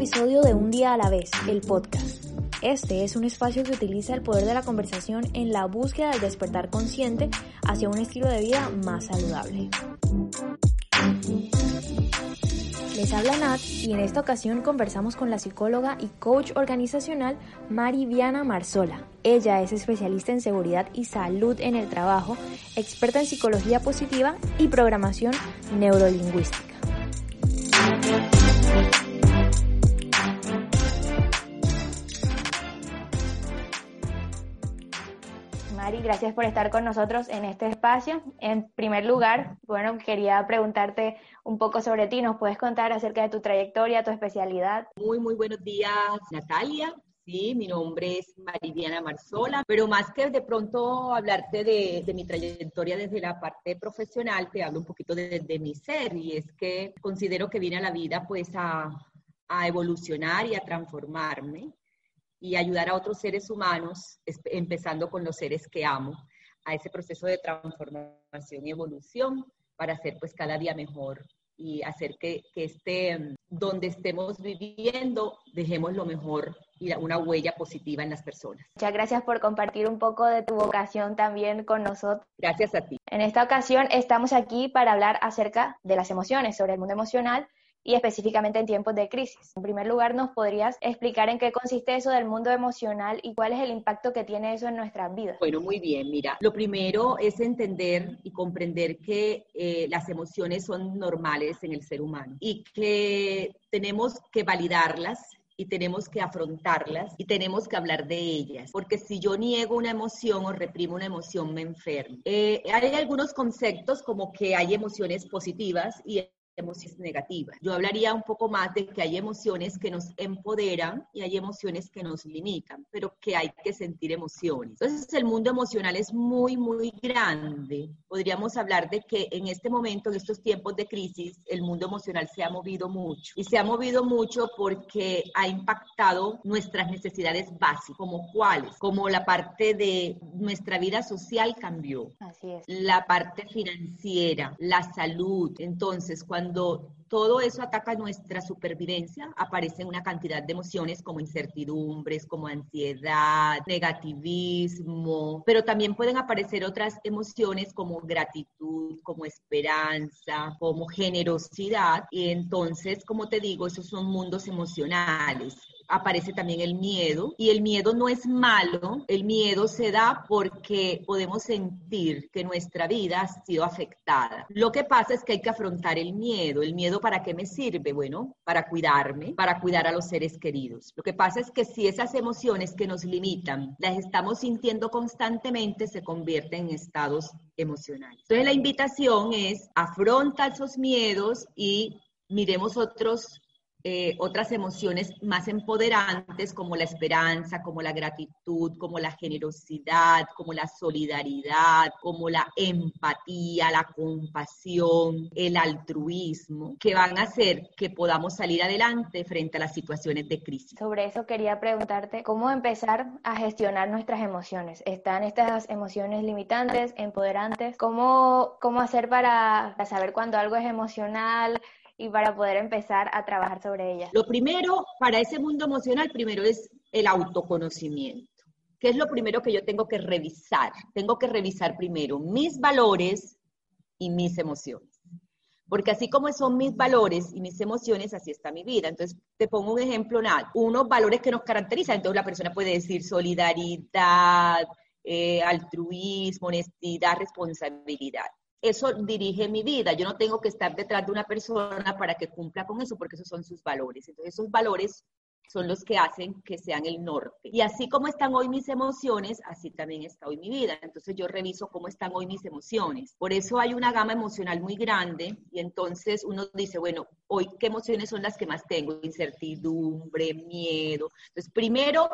episodio de Un día a la vez, el podcast. Este es un espacio que utiliza el poder de la conversación en la búsqueda del despertar consciente hacia un estilo de vida más saludable. Les habla Nat y en esta ocasión conversamos con la psicóloga y coach organizacional Mari Viana Marzola. Ella es especialista en seguridad y salud en el trabajo, experta en psicología positiva y programación neurolingüística. Gracias por estar con nosotros en este espacio. En primer lugar, bueno, quería preguntarte un poco sobre ti. ¿Nos puedes contar acerca de tu trayectoria, tu especialidad? Muy, muy buenos días, Natalia. Sí, mi nombre es Maridiana Marzola, pero más que de pronto hablarte de, mi trayectoria desde la parte profesional, te hablo un poquito de, mi ser y es que considero que viene a la vida pues a, a evolucionar y a transformarme y ayudar a otros seres humanos, empezando con los seres que amo, a ese proceso de transformación y evolución para ser pues cada día mejor y hacer que, que este, donde estemos viviendo, dejemos lo mejor y una huella positiva en las personas. Muchas gracias por compartir un poco de tu vocación también con nosotros. Gracias a ti. En esta ocasión estamos aquí para hablar acerca de las emociones, sobre el mundo emocional y específicamente en tiempos de crisis. En primer lugar, ¿nos podrías explicar en qué consiste eso del mundo emocional y cuál es el impacto que tiene eso en nuestras vidas? Bueno, muy bien, mira, lo primero es entender y comprender que eh, las emociones son normales en el ser humano y que tenemos que validarlas y tenemos que afrontarlas y tenemos que hablar de ellas, porque si yo niego una emoción o reprimo una emoción, me enfermo. Eh, hay algunos conceptos como que hay emociones positivas y emociones negativas. Yo hablaría un poco más de que hay emociones que nos empoderan y hay emociones que nos limitan, pero que hay que sentir emociones. Entonces el mundo emocional es muy, muy grande. Podríamos hablar de que en este momento, en estos tiempos de crisis, el mundo emocional se ha movido mucho. Y se ha movido mucho porque ha impactado nuestras necesidades básicas, como cuáles, como la parte de nuestra vida social cambió. Así es. La parte financiera, la salud. Entonces, cuando cuando todo eso ataca nuestra supervivencia, aparecen una cantidad de emociones como incertidumbres, como ansiedad, negativismo, pero también pueden aparecer otras emociones como gratitud, como esperanza, como generosidad. Y entonces, como te digo, esos son mundos emocionales aparece también el miedo y el miedo no es malo, el miedo se da porque podemos sentir que nuestra vida ha sido afectada. Lo que pasa es que hay que afrontar el miedo. ¿El miedo para qué me sirve? Bueno, para cuidarme, para cuidar a los seres queridos. Lo que pasa es que si esas emociones que nos limitan las estamos sintiendo constantemente, se convierten en estados emocionales. Entonces la invitación es afronta esos miedos y miremos otros eh, otras emociones más empoderantes como la esperanza, como la gratitud, como la generosidad, como la solidaridad, como la empatía, la compasión, el altruismo, que van a hacer que podamos salir adelante frente a las situaciones de crisis. Sobre eso quería preguntarte, ¿cómo empezar a gestionar nuestras emociones? ¿Están estas emociones limitantes, empoderantes? ¿Cómo, cómo hacer para saber cuando algo es emocional? Y para poder empezar a trabajar sobre ella? Lo primero para ese mundo emocional, primero es el autoconocimiento. ¿Qué es lo primero que yo tengo que revisar? Tengo que revisar primero mis valores y mis emociones. Porque así como son mis valores y mis emociones, así está mi vida. Entonces, te pongo un ejemplo, unos valores que nos caracterizan. Entonces, la persona puede decir solidaridad, eh, altruismo, honestidad, responsabilidad eso dirige mi vida. Yo no tengo que estar detrás de una persona para que cumpla con eso, porque esos son sus valores. Entonces, esos valores son los que hacen que sean el norte. Y así como están hoy mis emociones, así también está hoy mi vida. Entonces yo reviso cómo están hoy mis emociones. Por eso hay una gama emocional muy grande y entonces uno dice, bueno, hoy qué emociones son las que más tengo? Incertidumbre, miedo. Entonces primero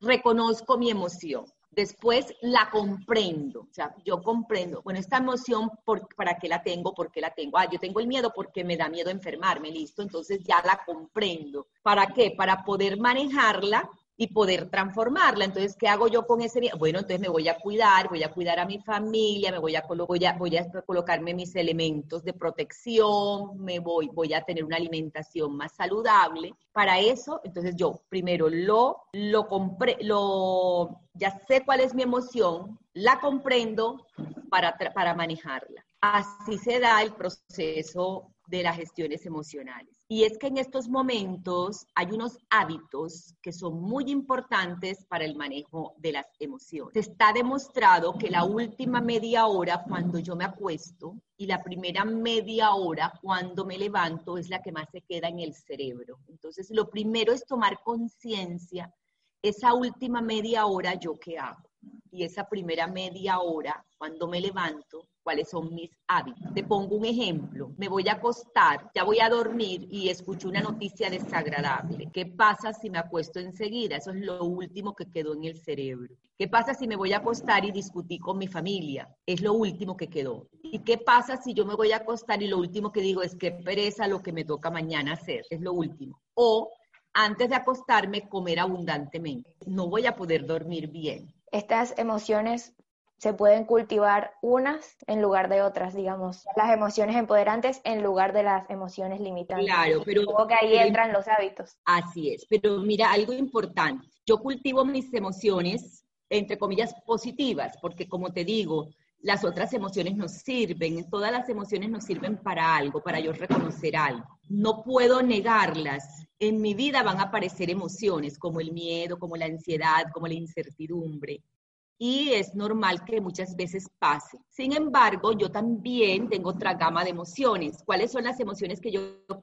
reconozco mi emoción. Después la comprendo, o sea, yo comprendo, bueno, esta emoción, ¿para qué la tengo? ¿Por qué la tengo? Ah, yo tengo el miedo porque me da miedo enfermarme, listo, entonces ya la comprendo. ¿Para qué? Para poder manejarla y poder transformarla. Entonces, ¿qué hago yo con ese miedo? Bueno, entonces me voy a cuidar, voy a cuidar a mi familia, me voy a, voy a, voy a colocarme mis elementos de protección, me voy, voy a tener una alimentación más saludable. Para eso, entonces yo primero lo, lo compré, lo, ya sé cuál es mi emoción, la comprendo para, para manejarla. Así se da el proceso de las gestiones emocionales. Y es que en estos momentos hay unos hábitos que son muy importantes para el manejo de las emociones. Está demostrado que la última media hora cuando yo me acuesto y la primera media hora cuando me levanto es la que más se queda en el cerebro. Entonces, lo primero es tomar conciencia, esa última media hora yo qué hago. Y esa primera media hora, cuando me levanto, cuáles son mis hábitos. Te pongo un ejemplo. Me voy a acostar, ya voy a dormir y escucho una noticia desagradable. ¿Qué pasa si me acuesto enseguida? Eso es lo último que quedó en el cerebro. ¿Qué pasa si me voy a acostar y discutí con mi familia? Es lo último que quedó. ¿Y qué pasa si yo me voy a acostar y lo último que digo es que pereza lo que me toca mañana hacer? Es lo último. O antes de acostarme, comer abundantemente. No voy a poder dormir bien. Estas emociones se pueden cultivar unas en lugar de otras, digamos, las emociones empoderantes en lugar de las emociones limitantes. Claro, pero... Supongo que ahí entran los hábitos. Así es, pero mira, algo importante, yo cultivo mis emociones, entre comillas, positivas, porque como te digo, las otras emociones nos sirven, todas las emociones nos sirven para algo, para yo reconocer algo. No puedo negarlas. En mi vida van a aparecer emociones como el miedo, como la ansiedad, como la incertidumbre y es normal que muchas veces pase. Sin embargo, yo también tengo otra gama de emociones. ¿Cuáles son las emociones que yo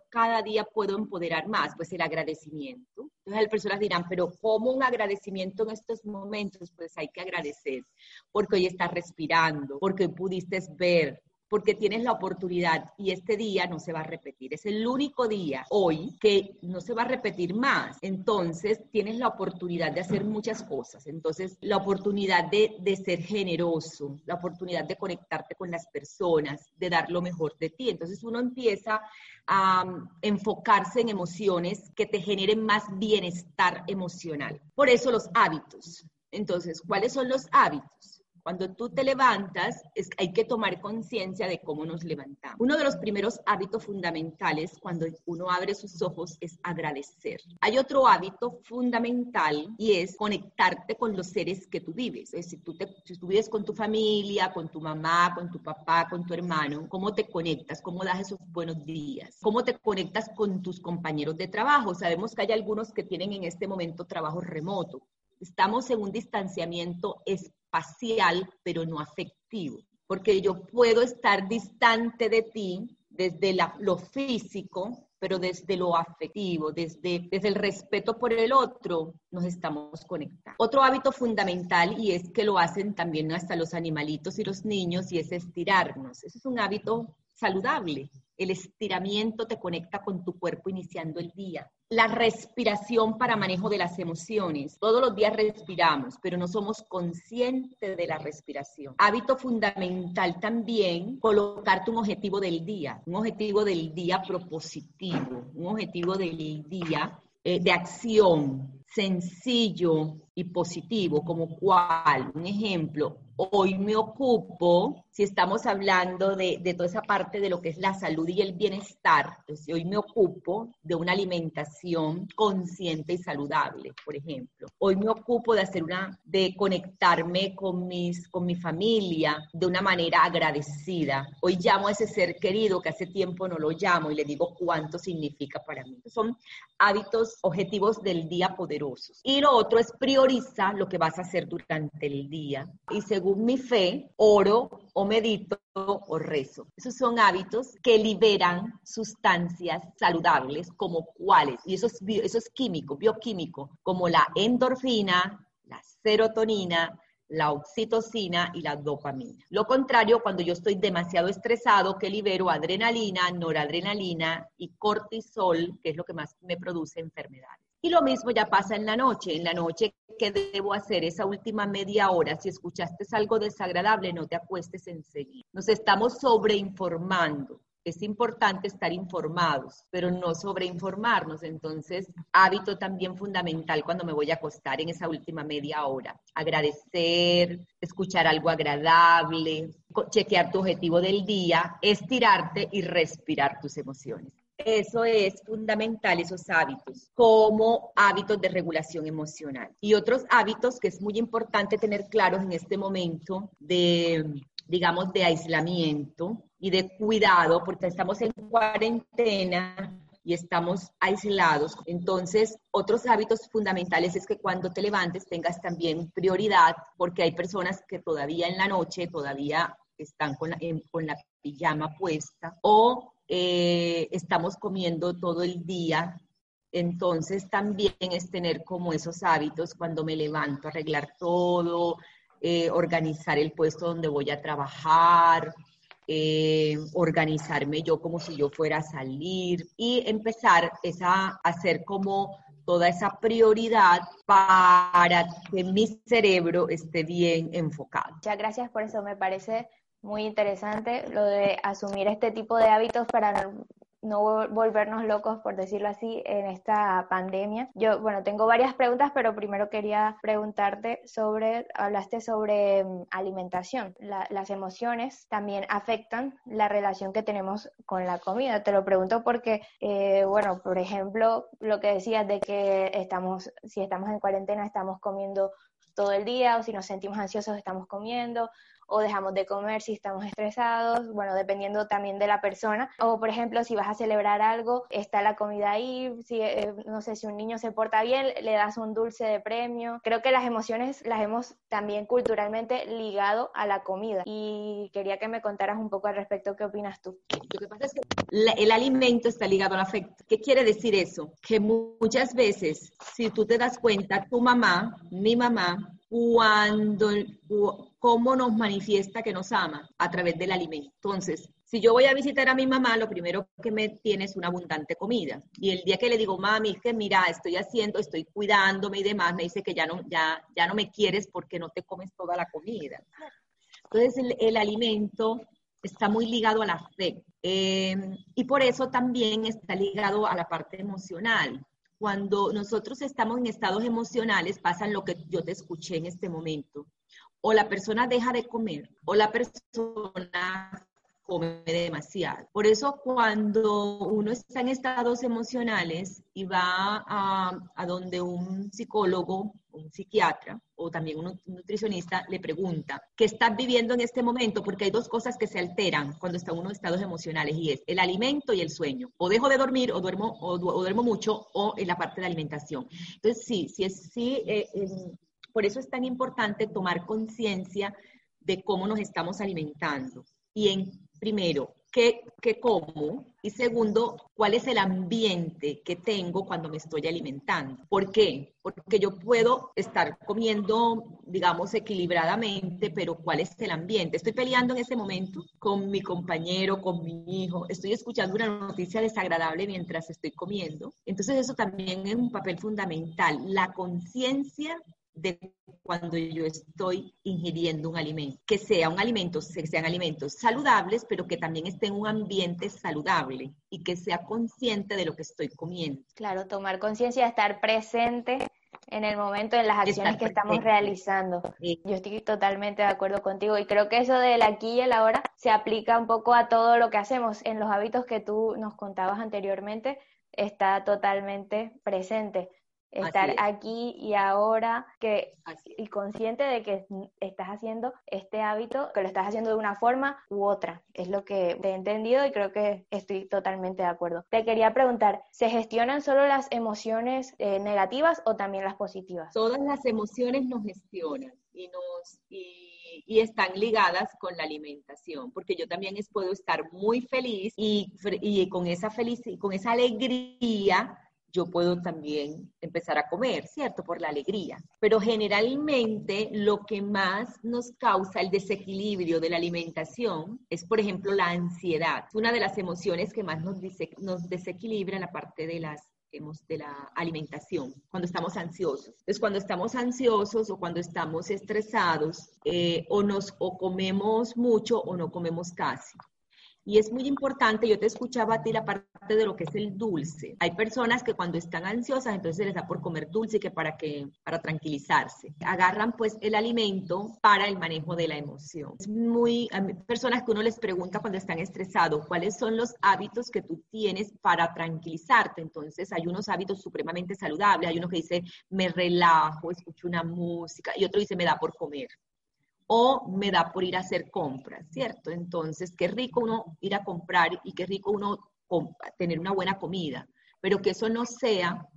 cada día puedo empoderar más? Pues el agradecimiento. Entonces, las personas dirán, pero ¿cómo un agradecimiento en estos momentos? Pues hay que agradecer, porque hoy estás respirando, porque pudiste ver, porque tienes la oportunidad y este día no se va a repetir. Es el único día hoy que no se va a repetir más. Entonces tienes la oportunidad de hacer muchas cosas. Entonces la oportunidad de, de ser generoso, la oportunidad de conectarte con las personas, de dar lo mejor de ti. Entonces uno empieza a um, enfocarse en emociones que te generen más bienestar emocional. Por eso los hábitos. Entonces, ¿cuáles son los hábitos? Cuando tú te levantas, es, hay que tomar conciencia de cómo nos levantamos. Uno de los primeros hábitos fundamentales cuando uno abre sus ojos es agradecer. Hay otro hábito fundamental y es conectarte con los seres que tú vives. Es decir, tú te, si tú vives con tu familia, con tu mamá, con tu papá, con tu hermano, ¿cómo te conectas? ¿Cómo das esos buenos días? ¿Cómo te conectas con tus compañeros de trabajo? Sabemos que hay algunos que tienen en este momento trabajo remoto. Estamos en un distanciamiento espacial, pero no afectivo, porque yo puedo estar distante de ti desde lo físico, pero desde lo afectivo, desde, desde el respeto por el otro, nos estamos conectando. Otro hábito fundamental, y es que lo hacen también hasta los animalitos y los niños, y es estirarnos. Ese es un hábito saludable. El estiramiento te conecta con tu cuerpo iniciando el día. La respiración para manejo de las emociones. Todos los días respiramos, pero no somos conscientes de la respiración. Hábito fundamental también, colocarte un objetivo del día, un objetivo del día propositivo, un objetivo del día eh, de acción sencillo y positivo, como cuál, un ejemplo, hoy me ocupo, si estamos hablando de, toda esa parte de lo que es la salud y el bienestar, hoy me ocupo de una alimentación consciente y saludable, por ejemplo. Hoy me ocupo de hacer una, de conectarme con mis, con mi familia de una manera agradecida. Hoy llamo a ese ser querido que hace tiempo no lo llamo y le digo cuánto significa para mí. Son hábitos, objetivos del día poderosos. Y lo otro es prioriza lo que vas a hacer durante el día. Y según mi fe, oro o medito o rezo. Esos son hábitos que liberan sustancias saludables como cuáles, y eso es, eso es químico, bioquímico, como la endorfina, la serotonina, la oxitocina y la dopamina. Lo contrario, cuando yo estoy demasiado estresado, que libero adrenalina, noradrenalina y cortisol, que es lo que más me produce enfermedades. Y lo mismo ya pasa en la noche. En la noche, ¿qué debo hacer? Esa última media hora, si escuchaste algo desagradable, no te acuestes enseguida. Nos estamos sobreinformando. es importante estar informados, pero no sobreinformarnos. Entonces, hábito también fundamental cuando me voy a acostar en esa última media hora. Agradecer, escuchar algo agradable, chequear tu objetivo del día, estirarte y respirar tus emociones. Eso es fundamental, esos hábitos, como hábitos de regulación emocional. Y otros hábitos que es muy importante tener claros en este momento de, digamos, de aislamiento y de cuidado, porque estamos en cuarentena y estamos aislados. Entonces, otros hábitos fundamentales es que cuando te levantes tengas también prioridad, porque hay personas que todavía en la noche, todavía están con la, con la pijama puesta o eh, estamos comiendo todo el día. Entonces también es tener como esos hábitos cuando me levanto, arreglar todo, eh, organizar el puesto donde voy a trabajar, eh, organizarme yo como si yo fuera a salir y empezar esa, hacer como toda esa prioridad para que mi cerebro esté bien enfocado. Muchas gracias por eso, me parece muy interesante lo de asumir este tipo de hábitos para no, volvernos locos, por decirlo así, en esta pandemia. Yo, bueno, tengo varias preguntas, pero primero quería preguntarte sobre, hablaste sobre mm, alimentación. las emociones también afectan la relación que tenemos con la comida. Te lo pregunto porque, eh, bueno, por ejemplo, lo que decías de que estamos, si estamos en cuarentena, estamos comiendo todo el día o si nos sentimos ansiosos estamos comiendo o dejamos de comer si estamos estresados, bueno, dependiendo también de la persona. O por ejemplo, si vas a celebrar algo, está la comida ahí, si, eh, no sé, si un niño se porta bien, le das un dulce de premio. Creo que las emociones las hemos también culturalmente ligado a la comida y quería que me contaras un poco al respecto, ¿qué opinas tú? Lo que pasa es que el alimento está ligado al afecto. ¿Qué quiere decir eso? Que muchas veces, si tú te das cuenta, tu mamá, mi mamá, cuando, cómo nos manifiesta que nos ama a través del alimento. Entonces, si yo voy a visitar a mi mamá, lo primero que me tiene es una abundante comida. Y el día que le digo, mami, es que mira, estoy haciendo, estoy cuidándome y demás, me dice que ya no, ya, ya no me quieres porque no te comes toda la comida. Entonces, el, alimento está muy ligado a la fe. Eh, y por eso también está ligado a la parte emocional cuando nosotros estamos en estados emocionales, pasan lo que yo te escuché en este momento. O la persona deja de comer, o la persona come demasiado. Por eso cuando uno está en estados emocionales y va a, donde un psicólogo, un psiquiatra o también un nutricionista le pregunta, ¿qué estás viviendo en este momento? Porque hay dos cosas que se alteran cuando está uno en estados emocionales y es el alimento y el sueño. O dejo de dormir o duermo, o, duermo mucho o en la parte de alimentación. Entonces sí, sí sí, eh, por eso es tan importante tomar conciencia de cómo nos estamos alimentando y en primero, ¿qué, ¿qué, como? Y segundo, ¿cuál es el ambiente que tengo cuando me estoy alimentando? ¿Por qué? Porque yo puedo estar comiendo, digamos, equilibradamente, pero ¿cuál es el ambiente? Estoy peleando en ese momento con mi compañero, con mi hijo, estoy escuchando una noticia desagradable mientras estoy comiendo. Entonces eso también es un papel fundamental, la conciencia de cuando yo estoy ingiriendo un alimento, que sea un alimento, sean alimentos saludables, pero que también esté en un ambiente saludable y que sea consciente de lo que estoy comiendo. Claro, tomar conciencia, estar presente en el momento, en las acciones que estamos realizando. Yo estoy totalmente de acuerdo contigo y creo que eso del aquí y el ahora se aplica un poco a todo lo que hacemos. En los hábitos que tú nos contabas anteriormente, está totalmente presente estar aquí y ahora que y consciente de que estás haciendo este hábito, que lo estás haciendo de una forma u otra. Es lo que he entendido y creo que estoy totalmente de acuerdo. Te quería preguntar, ¿se gestionan solo las emociones eh, negativas o también las positivas? Todas las emociones nos gestionan y nos y, y, están ligadas con la alimentación, porque yo también es, puedo estar muy feliz y, y con esa felicidad, con esa alegría yo puedo también empezar a comer, ¿cierto? Por la alegría. Pero generalmente lo que más nos causa el desequilibrio de la alimentación es, por ejemplo, la ansiedad. Es una de las emociones que más nos, nos desequilibra la parte de la alimentación, cuando estamos ansiosos. Entonces, cuando estamos ansiosos o cuando estamos estresados, eh, o, nos, o comemos mucho o no comemos casi. Y es muy importante, yo te escuchaba a ti la parte de lo que es el dulce. Hay personas que cuando están ansiosas, entonces se les da por comer dulce que para que para tranquilizarse. Agarran pues el alimento para el manejo de la emoción. Es muy hay personas que uno les pregunta cuando están estresados, ¿cuáles son los hábitos que tú tienes para tranquilizarte? Entonces, hay unos hábitos supremamente saludables, hay uno que dice, "Me relajo, escucho una música", y otro dice, "Me da por comer." O me da por ir a hacer compras, ¿cierto? Entonces, qué rico uno ir a comprar y qué rico uno tener una buena comida, pero que eso no sea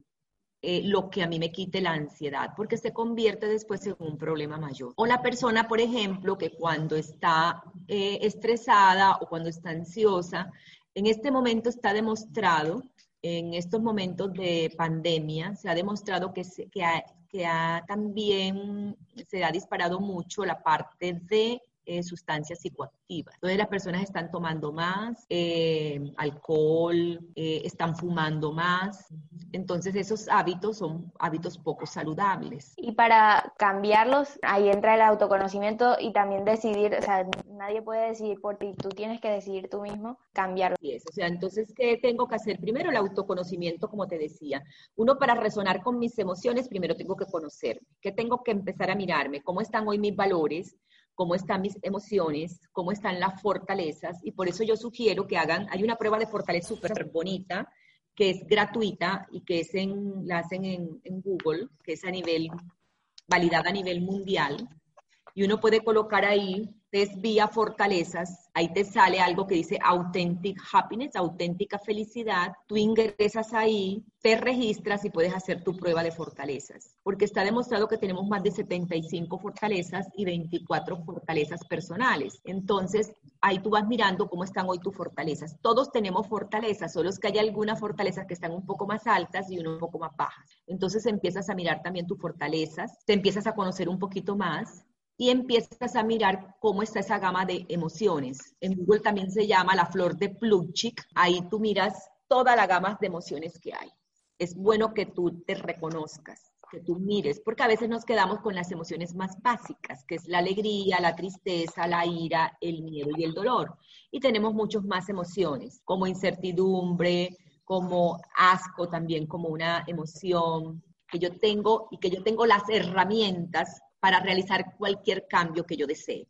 eh, lo que a mí me quite la ansiedad, porque se convierte después en un problema mayor. O la persona, por ejemplo, que cuando está eh, estresada o cuando está ansiosa, en este momento está demostrado, en estos momentos de pandemia, se ha demostrado que, se, que, que ha, también se ha disparado mucho la parte de eh, sustancias psicoactivas. Entonces las personas están tomando más eh, alcohol, eh, están fumando más. Entonces esos hábitos son hábitos poco saludables. Y para cambiarlos, ahí entra el autoconocimiento y también decidir, o sea, nadie puede decidir por ti, tú tienes que decidir tú mismo cambiarlo. Sí, o sea, entonces, ¿qué tengo que hacer? Primero el autoconocimiento, como te decía. Uno, para resonar con mis emociones, primero tengo que conocer. ¿Qué tengo que empezar a mirarme? ¿Cómo están hoy mis valores? Cómo están mis emociones, cómo están las fortalezas, y por eso yo sugiero que hagan, hay una prueba de fortaleza súper bonita, que es gratuita y que es en, la hacen en, en Google, que es a nivel, validada a nivel mundial, y uno puede colocar ahí desvía fortalezas, ahí te sale algo que dice authentic happiness, auténtica felicidad, tú ingresas ahí, te registras y puedes hacer tu prueba de fortalezas, porque está demostrado que tenemos más de 75 fortalezas y 24 fortalezas personales. Entonces, ahí tú vas mirando cómo están hoy tus fortalezas. Todos tenemos fortalezas, solo es que hay algunas fortalezas que están un poco más altas y uno un poco más bajas. Entonces empiezas a mirar también tus fortalezas, te empiezas a conocer un poquito más y empiezas a mirar cómo está esa gama de emociones. En Google también se llama la flor de Plutchik. Ahí tú miras toda la gama de emociones que hay. Es bueno que tú te reconozcas, que tú mires, porque a veces nos quedamos con las emociones más básicas, que es la alegría, la tristeza, la ira, el miedo y el dolor. Y tenemos muchas más emociones, como incertidumbre, como asco también, como una emoción que yo tengo y que yo tengo las herramientas para realizar cualquier cambio que yo desee.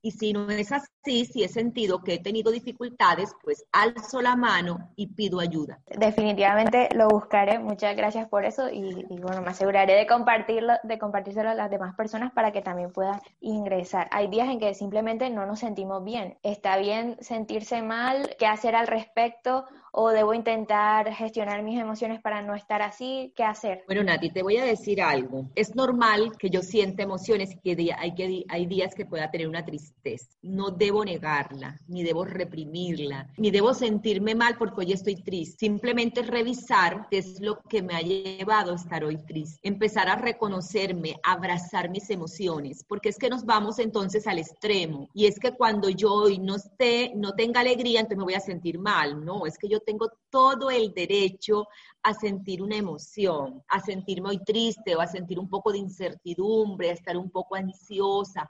Y si no es así, si he sentido que he tenido dificultades, pues alzo la mano y pido ayuda. Definitivamente lo buscaré. Muchas gracias por eso y, bueno, me aseguraré de compartirlo, de compartírselo a las demás personas para que también puedan ingresar. Hay días en que simplemente no nos sentimos bien. Está bien sentirse mal, qué hacer al respecto o debo intentar gestionar mis emociones para no estar así? ¿Qué hacer? Bueno, Nati, te voy a decir algo. Es normal que yo sienta emociones y que hay, que hay días que pueda tener una tristeza. No debo negarla, ni debo reprimirla, ni debo sentirme mal porque hoy estoy triste. Simplemente revisar qué es lo que me ha llevado a estar hoy triste. Empezar a reconocerme, abrazar mis emociones, porque es que nos vamos entonces al extremo. Y es que cuando yo hoy no esté, no tenga alegría, entonces me voy a sentir mal. No, es que yo tengo todo el derecho a sentir una emoción, a sentirme hoy triste o a sentir un poco de incertidumbre, a estar un poco ansiosa.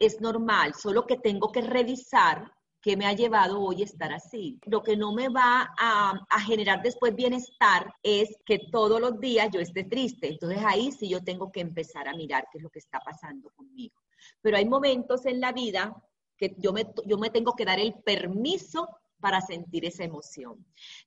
Es normal, solo que tengo que revisar qué me ha llevado hoy a estar así. Lo que no me va a, a, generar después bienestar es que todos los días yo esté triste. Entonces ahí sí yo tengo que empezar a mirar qué es lo que está pasando conmigo. Pero hay momentos en la vida que yo me, yo me tengo que dar el permiso para sentir esa emoción.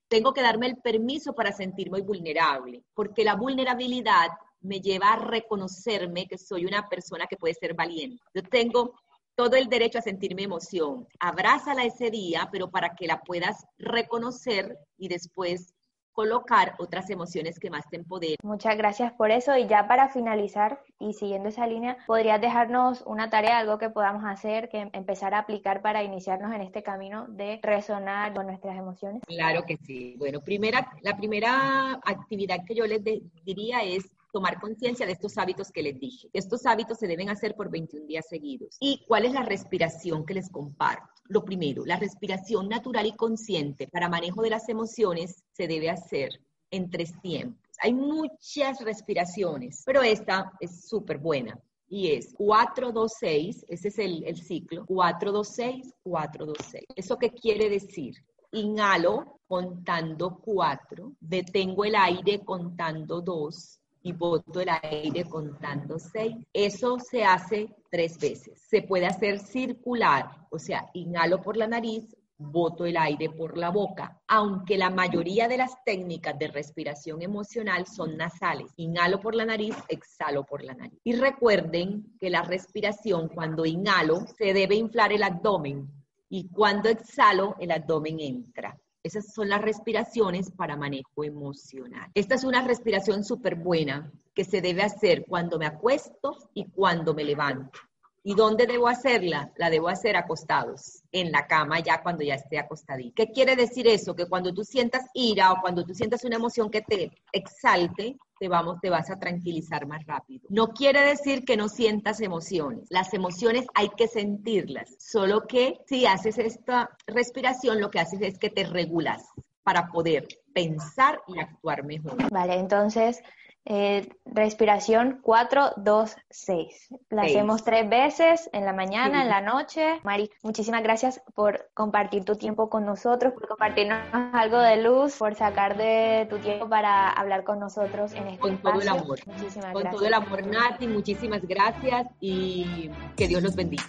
Tengo que darme el permiso para sentirme vulnerable, porque la vulnerabilidad me lleva a reconocerme que soy una persona que puede ser valiente. Yo tengo todo el derecho a sentir mi emoción. Abrázala ese día, pero para que la puedas reconocer y después colocar otras emociones que más te empoderen. Muchas gracias por eso y ya para finalizar y siguiendo esa línea, ¿podrías dejarnos una tarea, algo que podamos hacer, que empezar a aplicar para iniciarnos en este camino de resonar con nuestras emociones? Claro que sí. Bueno, primera, la primera actividad que yo les diría es tomar conciencia de estos hábitos que les dije. Estos hábitos se deben hacer por 21 días seguidos. ¿Y cuál es la respiración que les comparto? Lo primero, la respiración natural y consciente para manejo de las emociones se debe hacer en tres tiempos. Hay muchas respiraciones, pero esta es súper buena y es 426, ese es el, el ciclo, 426, 426. ¿Eso qué quiere decir? Inhalo contando 4, detengo el aire contando 2 y boto el aire contando 6. Eso se hace tres veces. Se puede hacer circular, o sea, inhalo por la nariz, boto el aire por la boca, aunque la mayoría de las técnicas de respiración emocional son nasales. Inhalo por la nariz, exhalo por la nariz. Y recuerden que la respiración, cuando inhalo, se debe inflar el abdomen y cuando exhalo, el abdomen entra. Esas son las respiraciones para manejo emocional. Esta es una respiración súper buena que se debe hacer cuando me acuesto y cuando me levanto. ¿Y dónde debo hacerla? La debo hacer acostados, en la cama ya cuando ya esté acostadita. ¿Qué quiere decir eso? Que cuando tú sientas ira o cuando tú sientas una emoción que te exalte, te vamos, te vas a tranquilizar más rápido. No quiere decir que no sientas emociones. Las emociones hay que sentirlas. Solo que si haces esta respiración, lo que haces es que te regulas para poder pensar y actuar mejor. Vale, entonces eh, respiración 4, 2, 6. La hacemos tres veces en la mañana, en la noche. Mari, muchísimas gracias por compartir tu tiempo con nosotros, por compartirnos algo de luz, por sacar de tu tiempo para hablar con nosotros en este Con todo el amor. Muchísimas con todo el amor, Nati. Muchísimas gracias y que Dios los bendiga.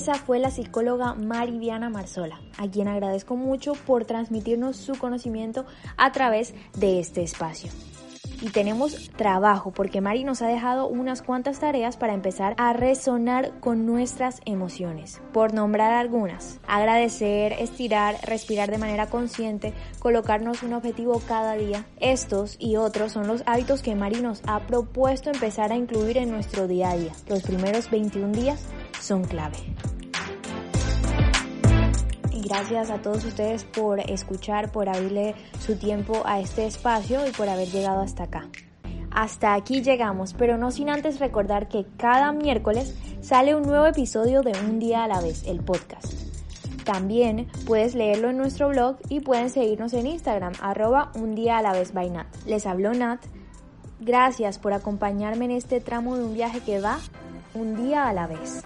Esa fue la psicóloga Mariviana Marzola, a quien agradezco mucho por transmitirnos su conocimiento a través de este espacio. Y tenemos trabajo porque Mari nos ha dejado unas cuantas tareas para empezar a resonar con nuestras emociones. Por nombrar algunas, agradecer, estirar, respirar de manera consciente, colocarnos un objetivo cada día. Estos y otros son los hábitos que Mari nos ha propuesto empezar a incluir en nuestro día a día. Los primeros 21 días son clave. Gracias a todos ustedes por escuchar, por abrirle su tiempo a este espacio y por haber llegado hasta acá. Hasta aquí llegamos, pero no sin antes recordar que cada miércoles sale un nuevo episodio de Un día a la vez, el podcast. También puedes leerlo en nuestro blog y pueden seguirnos en Instagram, arroba un día a la vez by Nat. Les habló Nat. Gracias por acompañarme en este tramo de un viaje que va un día a la vez.